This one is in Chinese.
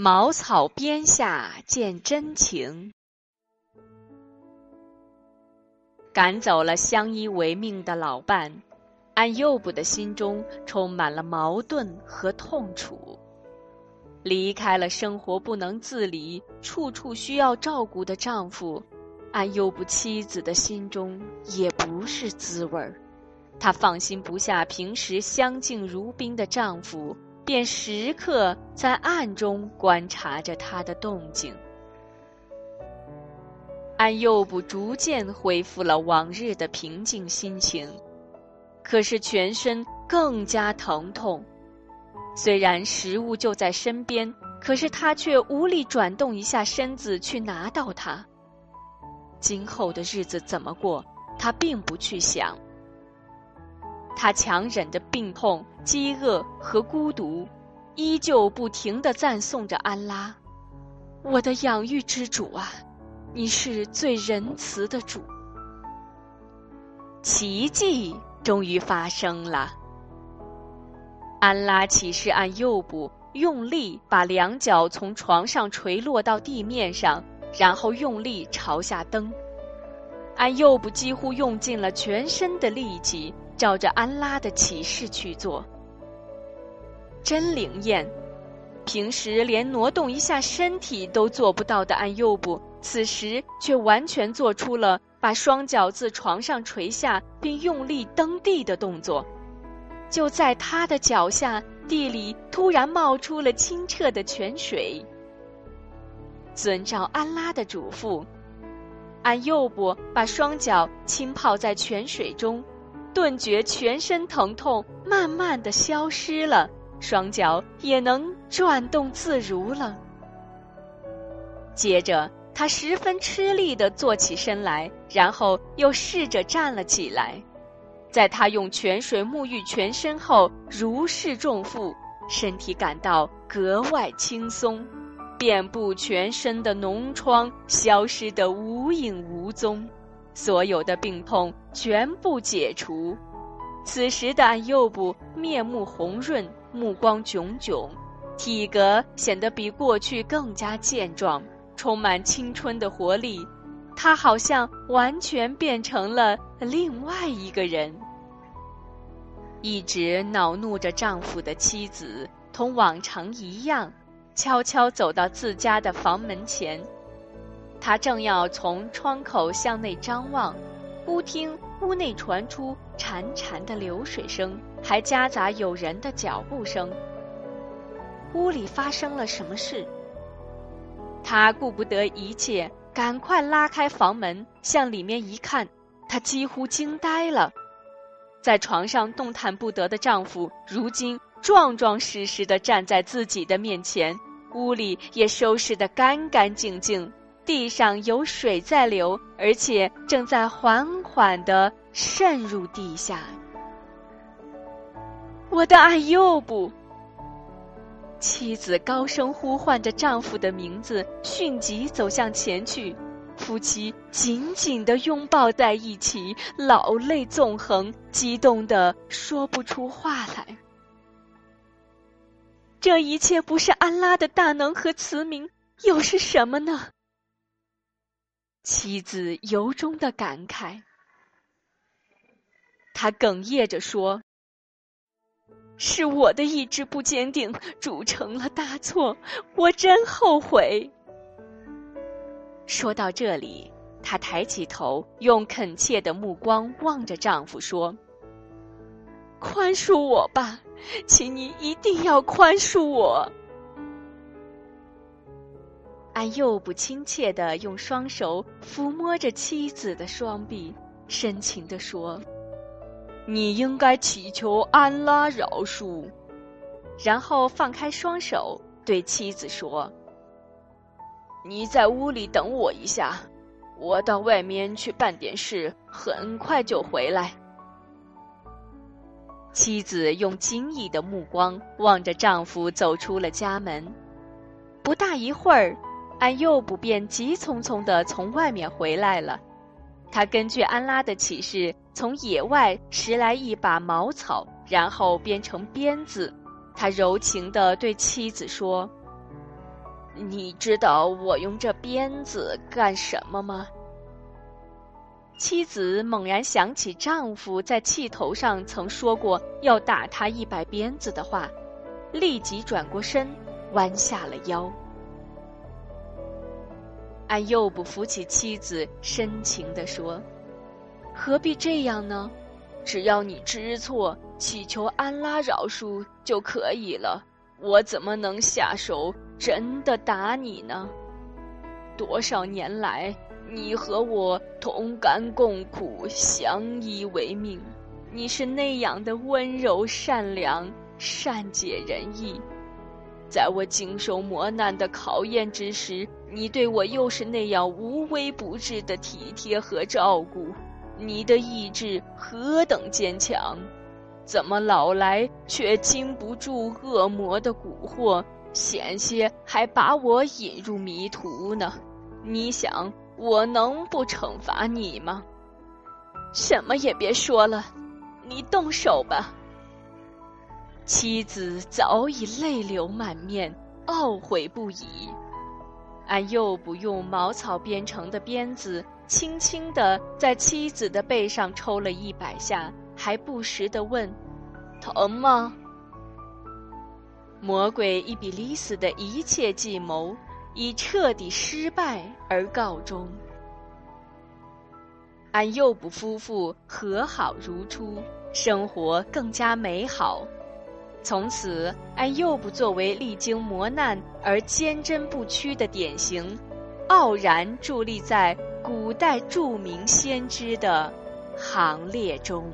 茅草边下见真情。赶走了相依为命的老伴，安幼布的心中充满了矛盾和痛楚。离开了生活不能自理、处处需要照顾的丈夫，安幼布妻子的心中也不是滋味儿。她放心不下平时相敬如宾的丈夫。便时刻在暗中观察着他的动静。安幼布逐渐恢复了往日的平静心情，可是全身更加疼痛。虽然食物就在身边，可是他却无力转动一下身子去拿到它。今后的日子怎么过，他并不去想。他强忍着病痛、饥饿和孤独，依旧不停地赞颂着安拉：“我的养育之主啊，你是最仁慈的主。”奇迹终于发生了。安拉启示按右部，用力把两脚从床上垂落到地面上，然后用力朝下蹬。安右部几乎用尽了全身的力气。照着安拉的启示去做，真灵验。平时连挪动一下身体都做不到的安幼布，此时却完全做出了把双脚自床上垂下，并用力蹬地的动作。就在他的脚下，地里突然冒出了清澈的泉水。遵照安拉的嘱咐，安幼布把双脚浸泡在泉水中。顿觉全身疼痛慢慢的消失了，双脚也能转动自如了。接着，他十分吃力的坐起身来，然后又试着站了起来。在他用泉水沐浴全身后，如释重负，身体感到格外轻松，遍布全身的脓疮消失得无影无踪。所有的病痛全部解除，此时的安幼布面目红润，目光炯炯，体格显得比过去更加健壮，充满青春的活力。他好像完全变成了另外一个人。一直恼怒着丈夫的妻子，同往常一样，悄悄走到自家的房门前。他正要从窗口向内张望，忽听屋内传出潺潺的流水声，还夹杂有人的脚步声。屋里发生了什么事？他顾不得一切，赶快拉开房门，向里面一看，他几乎惊呆了。在床上动弹不得的丈夫，如今壮壮实实的站在自己的面前，屋里也收拾得干干净净。地上有水在流，而且正在缓缓地渗入地下。我的爱幼布，妻子高声呼唤着丈夫的名字，迅即走向前去，夫妻紧紧地拥抱在一起，老泪纵横，激动的说不出话来。这一切不是安拉的大能和慈明，又是什么呢？妻子由衷的感慨，他哽咽着说：“是我的意志不坚定，铸成了大错，我真后悔。”说到这里，她抬起头，用恳切的目光望着丈夫说：“宽恕我吧，请你一定要宽恕我。”安又不亲切的用双手抚摸着妻子的双臂，深情地说：“你应该祈求安拉饶恕。”然后放开双手，对妻子说：“你在屋里等我一下，我到外面去办点事，很快就回来。”妻子用惊异的目光望着丈夫走出了家门，不大一会儿。安幼不便急匆匆地从外面回来了。他根据安拉的启示，从野外拾来一把茅草，然后编成鞭子。他柔情地对妻子说：“你知道我用这鞭子干什么吗？妻子猛然想起丈夫在气头上曾说过要打他一百鞭子的话，立即转过身，弯下了腰。安又不扶起妻子，深情地说：“何必这样呢？只要你知错，祈求安拉饶恕就可以了。我怎么能下手真的打你呢？多少年来……”你和我同甘共苦，相依为命。你是那样的温柔善良、善解人意，在我经受磨难的考验之时，你对我又是那样无微不至的体贴和照顾。你的意志何等坚强，怎么老来却经不住恶魔的蛊惑，险些还把我引入迷途呢？你想？我能不惩罚你吗？什么也别说了，你动手吧。妻子早已泪流满面，懊悔不已。俺又不用茅草编成的鞭子，轻轻地在妻子的背上抽了一百下，还不时地问：“疼吗？”魔鬼伊比利斯的一切计谋。以彻底失败而告终。俺又不夫妇和好如初，生活更加美好。从此，安幼卜作为历经磨难而坚贞不屈的典型，傲然伫立在古代著名先知的行列中。